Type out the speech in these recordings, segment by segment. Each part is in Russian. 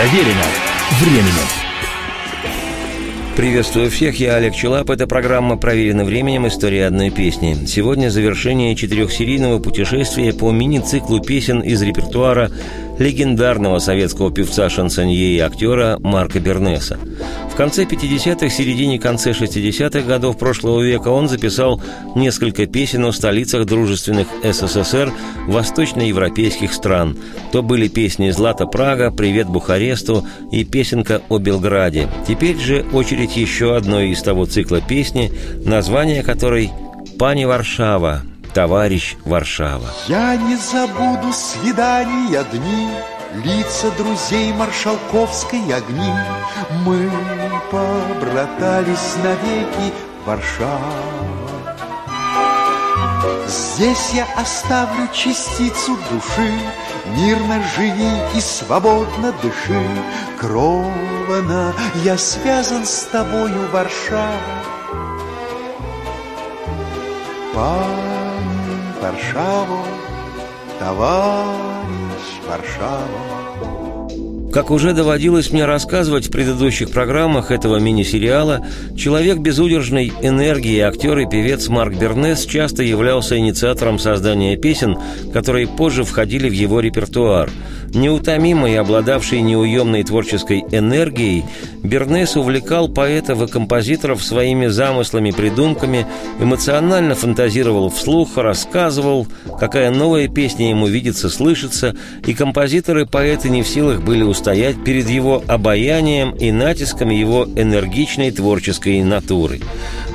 Проверено временем. Приветствую всех, я Олег Челап. Это программа «Проверено временем. История одной песни». Сегодня завершение четырехсерийного путешествия по мини-циклу песен из репертуара легендарного советского певца-шансонье и актера Марка Бернеса. Конце 50-х, середине конце 60-х годов прошлого века он записал несколько песен о столицах дружественных СССР восточноевропейских стран. То были песни «Злата Прага», «Привет Бухаресту» и песенка о Белграде. Теперь же очередь еще одной из того цикла песни, название которой «Пани Варшава», товарищ Варшава. Я не забуду свидания дни, Лица друзей маршалковской огни. Мы побратались навеки, Варшава. Здесь я оставлю частицу души, Мирно живи и свободно дыши. Кровно я связан с тобою, Варшава. Пани Варшаву, товарищ Варшава. Как уже доводилось мне рассказывать в предыдущих программах этого мини-сериала, человек безудержной энергии, актер и певец Марк Бернес часто являлся инициатором создания песен, которые позже входили в его репертуар. Неутомимый обладавший неуемной творческой энергией, Бернес увлекал поэтов и композиторов своими замыслами, придумками, эмоционально фантазировал вслух, рассказывал, какая новая песня ему видится, слышится, и композиторы-поэты не в силах были устоять перед его обаянием и натиском его энергичной творческой натуры.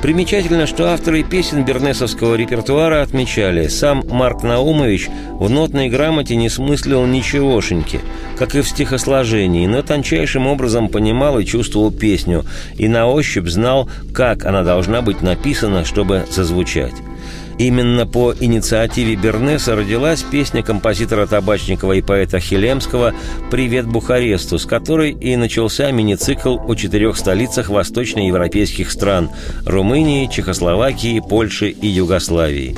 Примечательно, что авторы песен бернесовского репертуара отмечали, сам Марк Наумович в нотной грамоте не смыслил ничегошеньки, как и в стихосложении, но тончайшим образом понимал и чувствовал песню, и на ощупь знал, как она должна быть написана, чтобы зазвучать. Именно по инициативе Бернеса родилась песня композитора Табачникова и поэта Хилемского «Привет Бухаресту», с которой и начался мини-цикл о четырех столицах восточноевропейских стран – Румынии, Чехословакии, Польши и Югославии.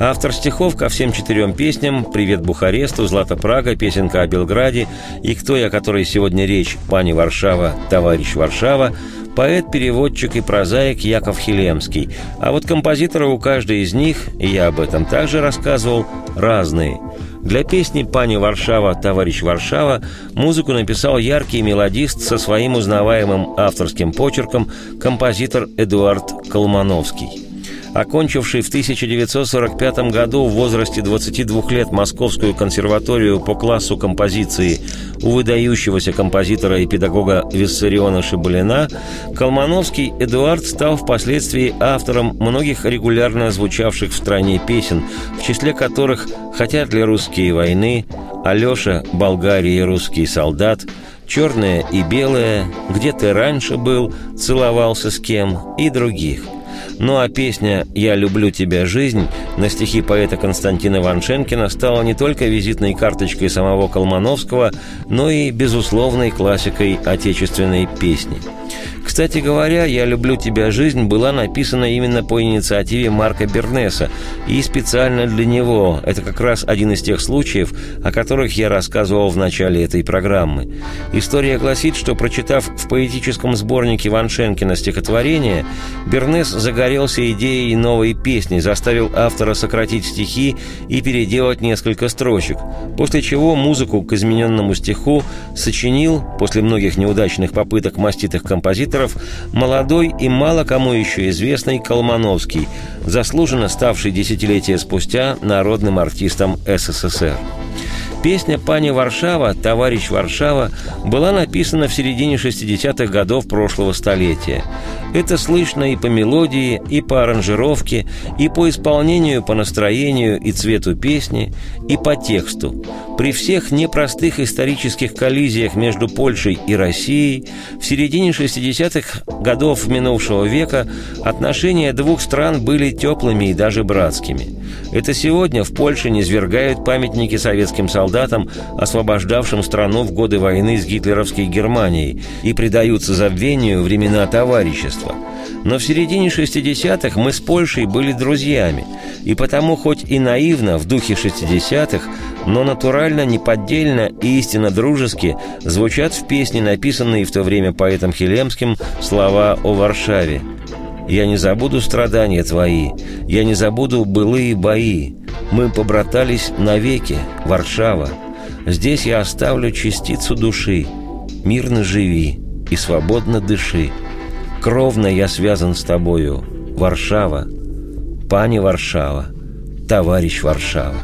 Автор стихов ко всем четырем песням «Привет Бухаресту», «Злата Прага», «Песенка о Белграде» и «Кто я, который сегодня речь», «Пани Варшава», «Товарищ Варшава» поэт, переводчик и прозаик Яков Хилемский. А вот композиторы у каждой из них, и я об этом также рассказывал, разные. Для песни «Пани Варшава, товарищ Варшава» музыку написал яркий мелодист со своим узнаваемым авторским почерком композитор Эдуард Колмановский окончивший в 1945 году в возрасте 22 лет Московскую консерваторию по классу композиции у выдающегося композитора и педагога Виссариона Шибалина, Колмановский Эдуард стал впоследствии автором многих регулярно звучавших в стране песен, в числе которых «Хотят ли русские войны», «Алеша, Болгария, русский солдат», «Черное и белое», «Где ты раньше был», «Целовался с кем» и других – ну а песня «Я люблю тебя, жизнь» на стихи поэта Константина Ваншенкина стала не только визитной карточкой самого Колмановского, но и безусловной классикой отечественной песни – кстати говоря, «Я люблю тебя, жизнь» была написана именно по инициативе Марка Бернеса и специально для него. Это как раз один из тех случаев, о которых я рассказывал в начале этой программы. История гласит, что, прочитав в поэтическом сборнике Ваншенкина стихотворение, Бернес загорелся идеей новой песни, заставил автора сократить стихи и переделать несколько строчек, после чего музыку к измененному стиху сочинил, после многих неудачных попыток маститых композиторов, композиторов молодой и мало кому еще известный Колмановский, заслуженно ставший десятилетия спустя народным артистом СССР. Песня «Пани Варшава», «Товарищ Варшава» была написана в середине 60-х годов прошлого столетия. Это слышно и по мелодии, и по аранжировке, и по исполнению, по настроению и цвету песни, и по тексту. При всех непростых исторических коллизиях между Польшей и Россией в середине 60-х годов минувшего века отношения двух стран были теплыми и даже братскими. Это сегодня в Польше низвергают памятники советским солдатам солдатам, освобождавшим страну в годы войны с гитлеровской Германией, и предаются забвению времена товарищества. Но в середине 60-х мы с Польшей были друзьями, и потому хоть и наивно в духе 60-х, но натурально, неподдельно и истинно дружески звучат в песне, написанные в то время поэтом Хилемским, слова о Варшаве. «Я не забуду страдания твои, я не забуду былые бои, мы побратались навеки, Варшава. Здесь я оставлю частицу души, мирно живи и свободно дыши. Кровно я связан с тобою, Варшава, пани Варшава, товарищ Варшава.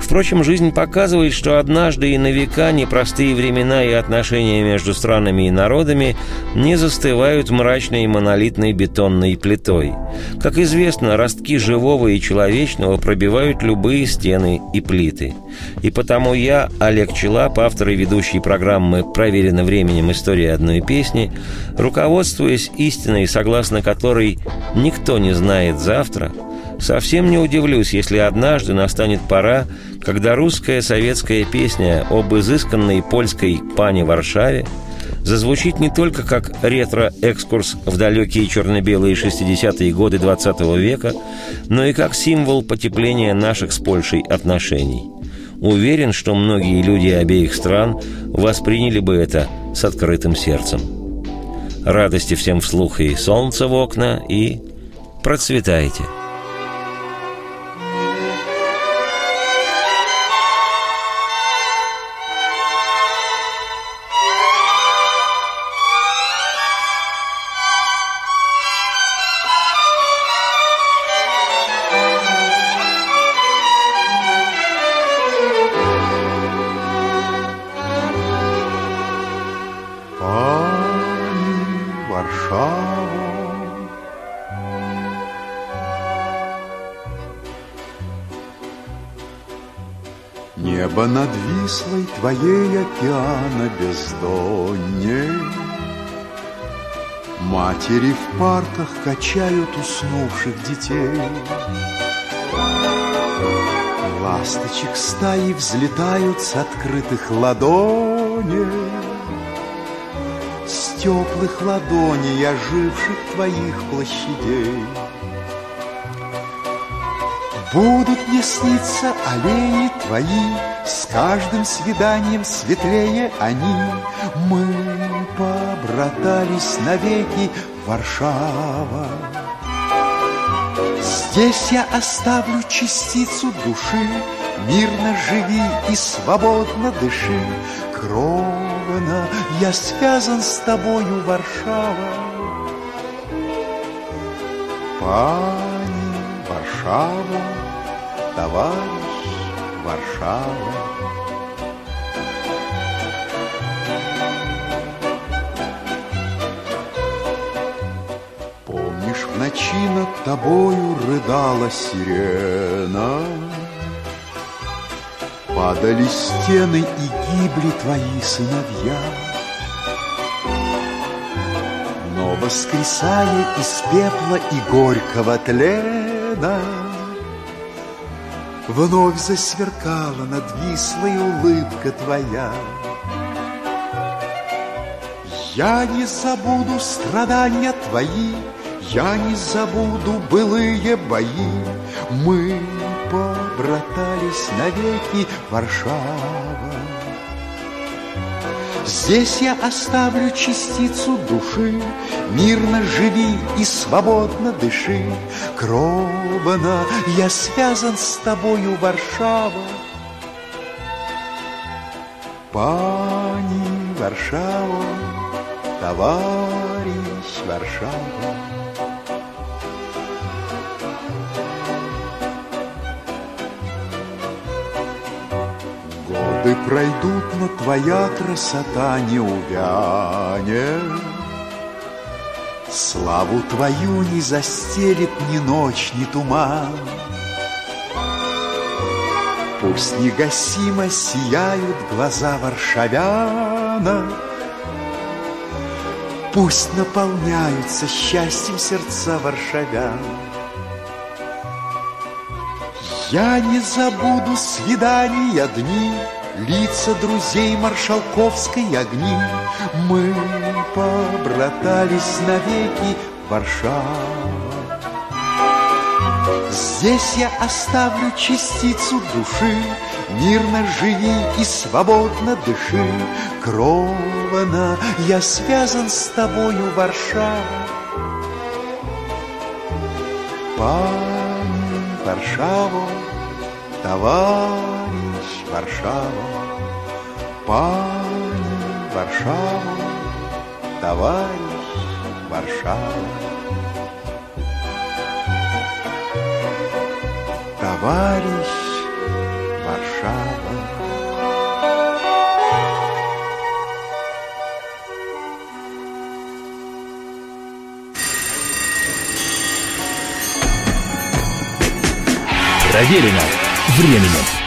Впрочем, жизнь показывает, что однажды и на века непростые времена и отношения между странами и народами не застывают мрачной монолитной бетонной плитой. Как известно, ростки живого и человечного пробивают любые стены и плиты. И потому я, Олег Челап, автор и ведущий программы «Проверено временем. История одной песни», руководствуясь истиной, согласно которой никто не знает завтра, Совсем не удивлюсь, если однажды настанет пора, когда русская советская песня об изысканной польской пане Варшаве зазвучит не только как ретро-экскурс в далекие черно-белые 60-е годы 20 века, но и как символ потепления наших с Польшей отношений. Уверен, что многие люди обеих стран восприняли бы это с открытым сердцем. Радости всем вслух и солнца в окна, и процветайте! Небо над Вислой твоей океана бездонней Матери в парках качают уснувших детей. Ласточек стаи взлетают с открытых ладоней. С теплых ладоней оживших твоих площадей Будут мне сниться аллеи твои, С каждым свиданием светлее они. Мы побратались навеки, Варшава. Здесь я оставлю частицу души, Мирно живи и свободно дыши. Кровно я связан с тобою, Варшава. Пани Варшава, товарищ Варшава. Помнишь, в ночи над тобою рыдала сирена, Падали стены и гибли твои сыновья. Но воскресая из пепла и горького тлена, Вновь засверкала над Вислой улыбка твоя. Я не забуду страдания твои, Я не забуду былые бои. Мы побратались навеки, Варшава. Здесь я оставлю частицу души, Мирно живи и свободно дыши. Кровно я связан с тобою, Варшава. Пани Варшава, товарищ Варшава. Годы пройдут, но твоя красота не увянет. Славу твою не застелит ни ночь, ни туман. Пусть негасимо сияют глаза варшавяна, Пусть наполняются счастьем сердца варшавян. Я не забуду свидания дни, Лица друзей маршалковской огни. Мы побратались навеки, Варшава. Здесь я оставлю частицу души, Мирно живи и свободно дыши. Кровно я связан с тобою, Варшава. Пани Варшаво, товарищ Варшава, Пани Варшаво, товарищ Варшава. Товарищ Варшава. Проверено временем.